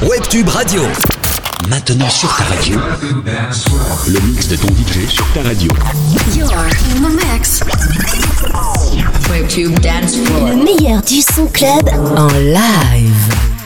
Webtube Radio. Maintenant sur ta radio. Le mix de ton DJ sur ta radio. You're in the mix. Webtube Dance Floor. Le meilleur du son club en live.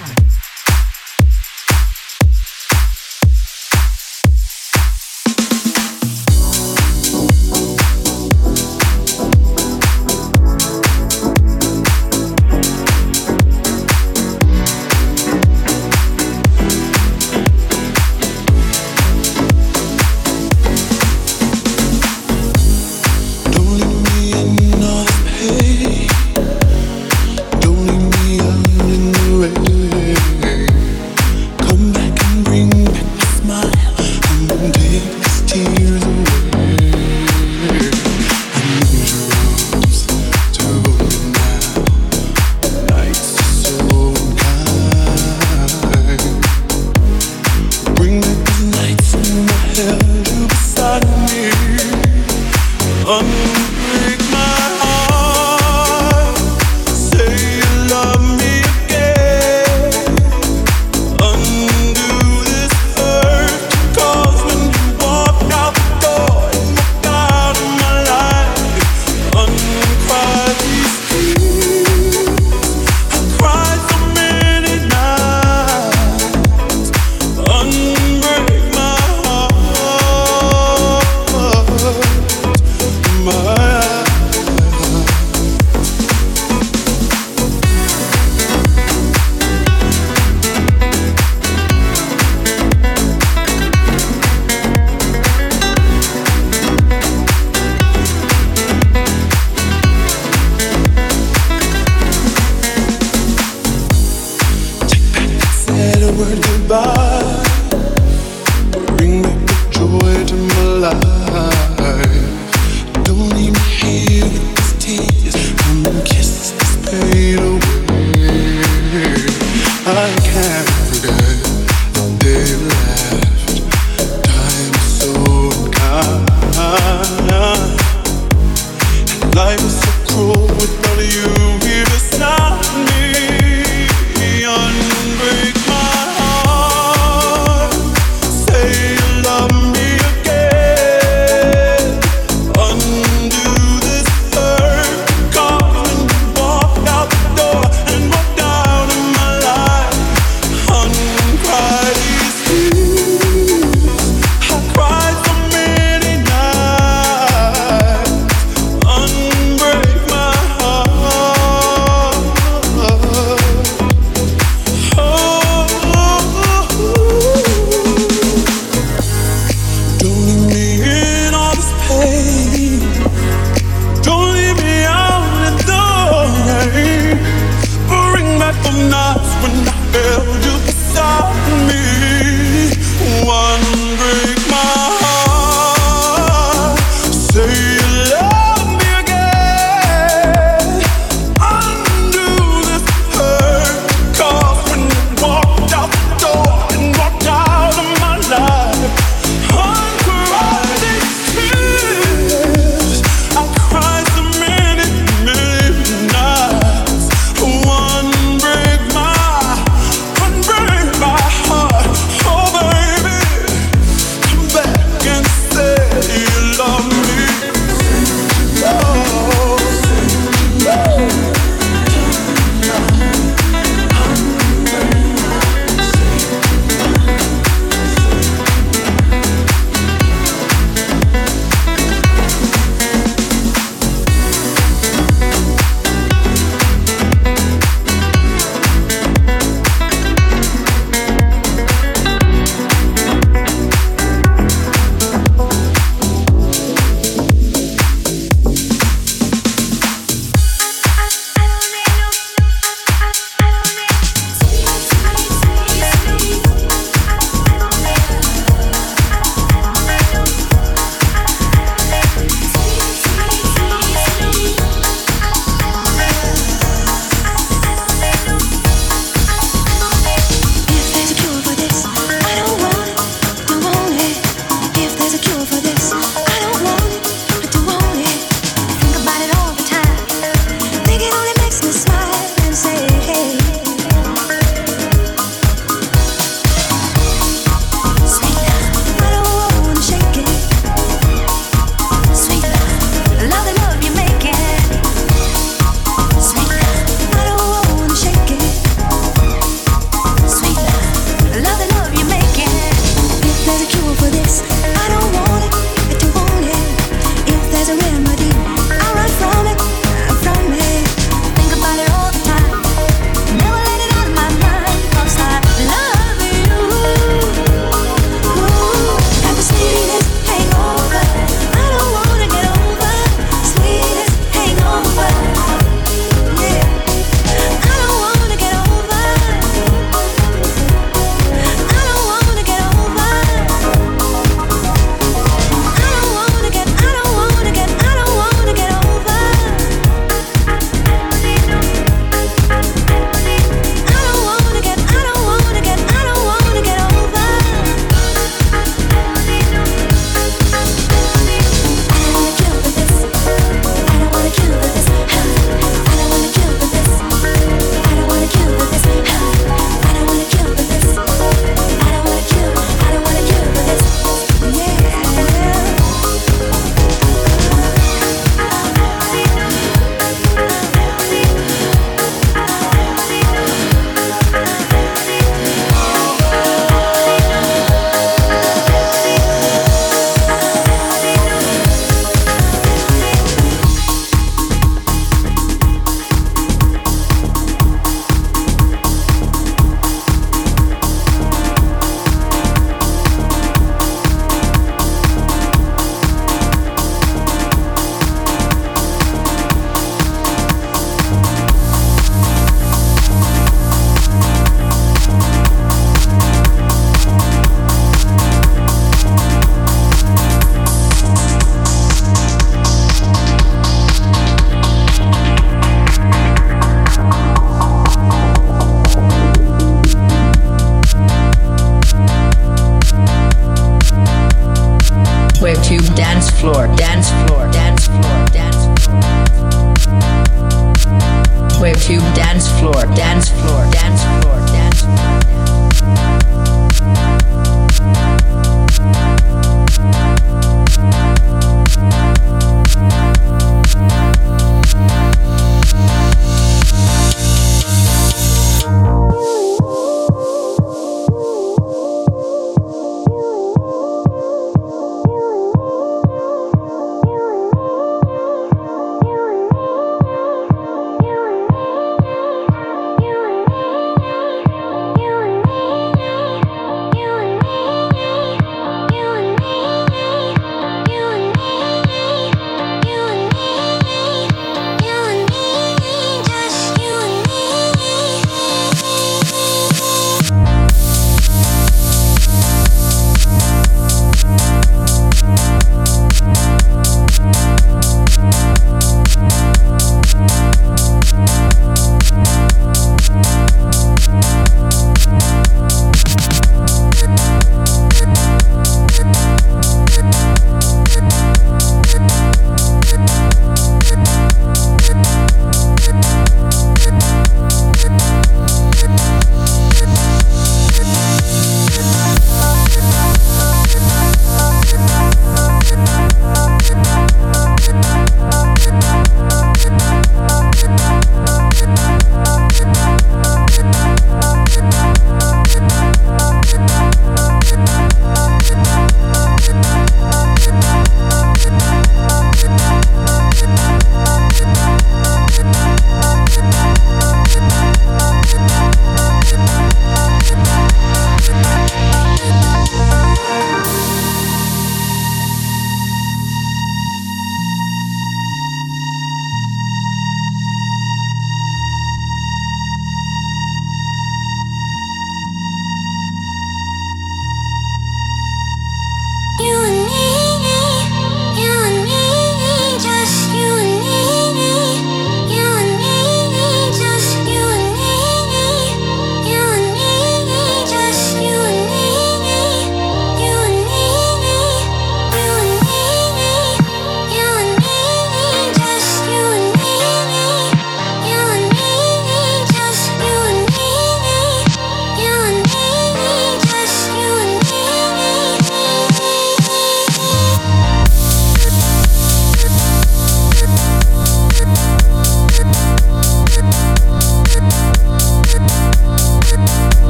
Webtube dance floor, dance floor, dance floor,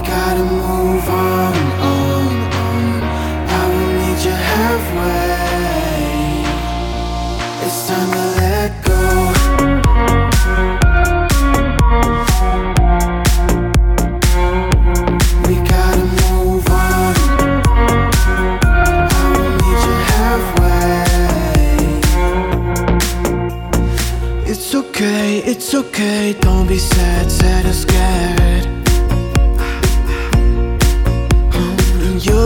Gotta move on, on, on. I will meet you halfway. It's time to let go. It's okay, it's okay, don't be sad, sad or scared.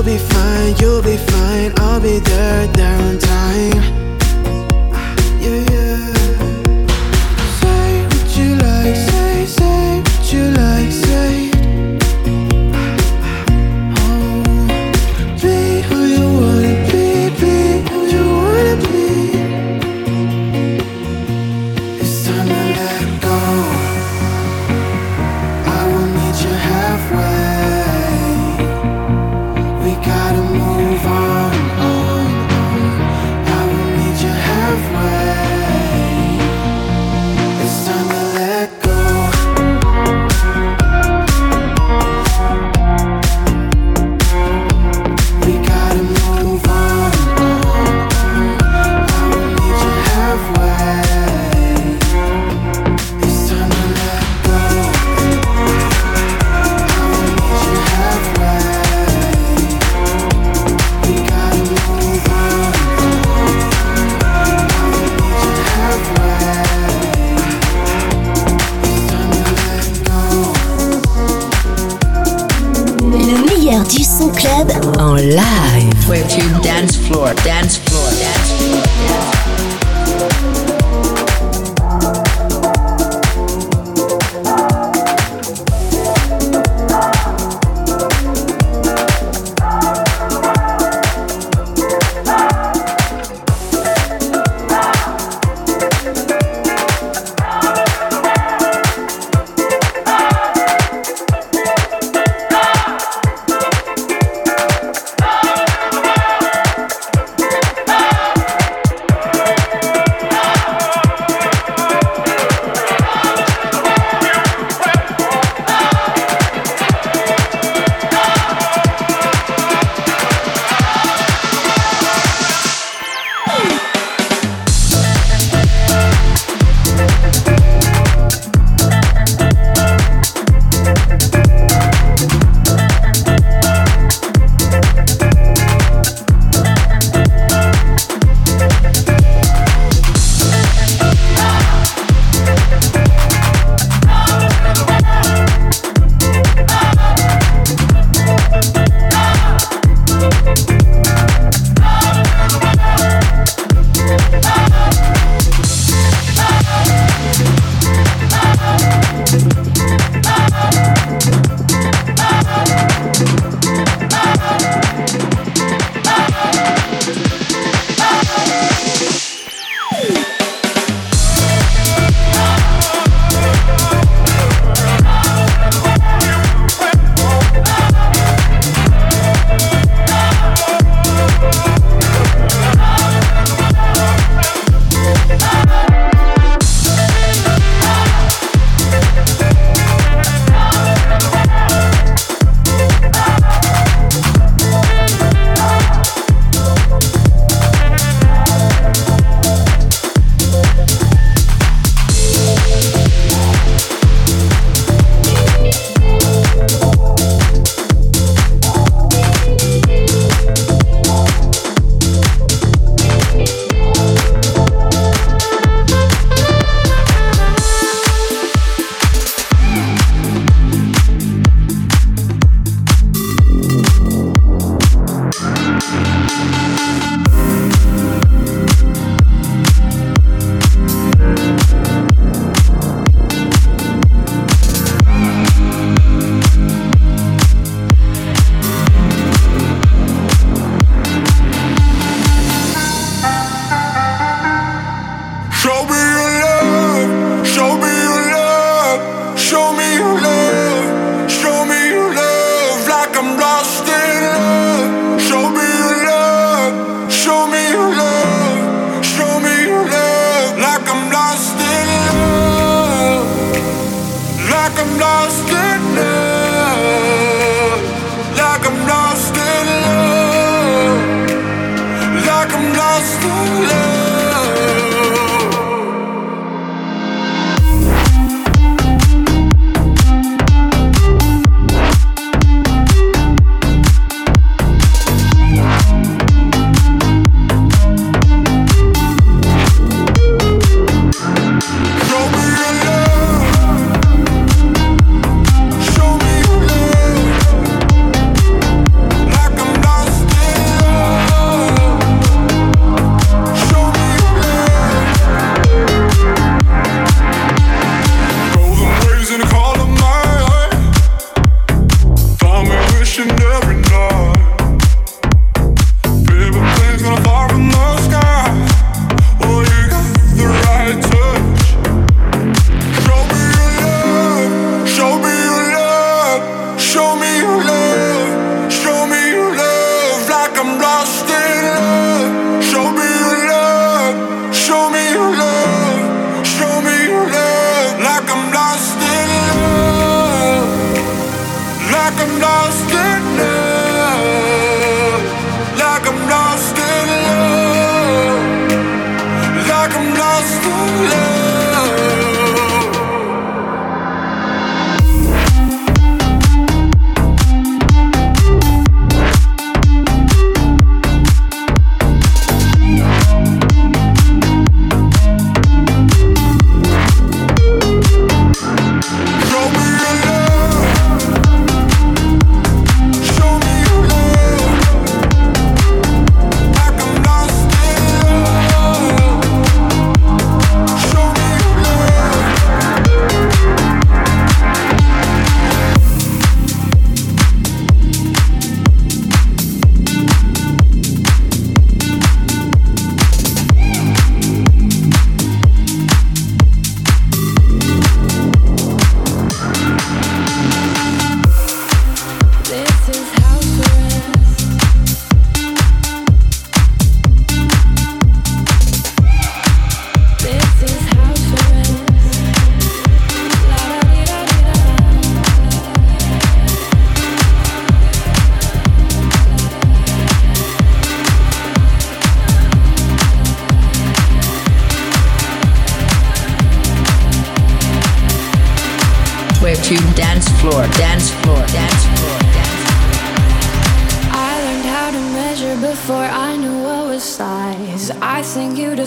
You'll be fine, you'll be fine, I'll be there, there on time. Floor, Dance Floor, Dance Floor.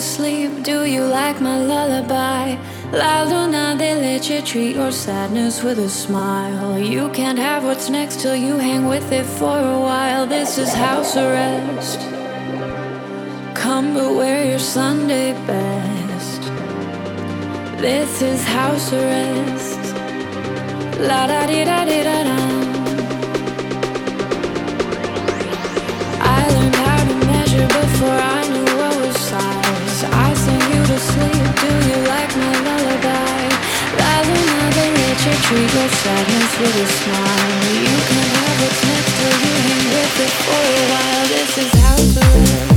sleep? Do you like my lullaby? La luna let you treat your sadness with a smile. You can't have what's next till you hang with it for a while. This is house arrest. Come but wear your Sunday best. This is house arrest. La da di da di da da. You can have what's next till you hang with it for a while. This is how to.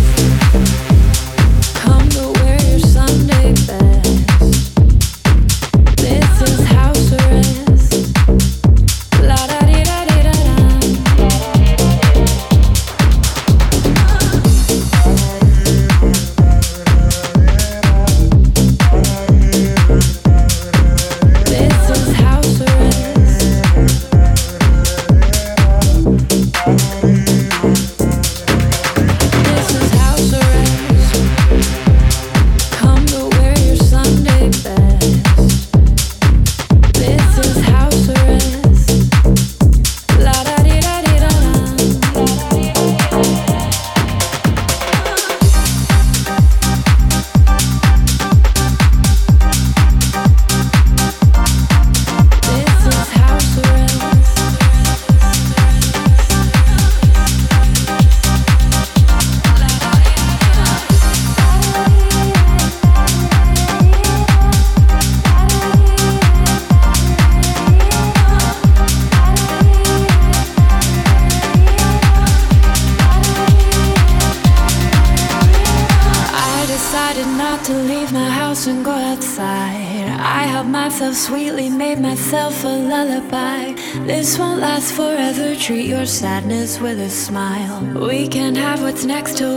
sadness with a smile. We can have what's next to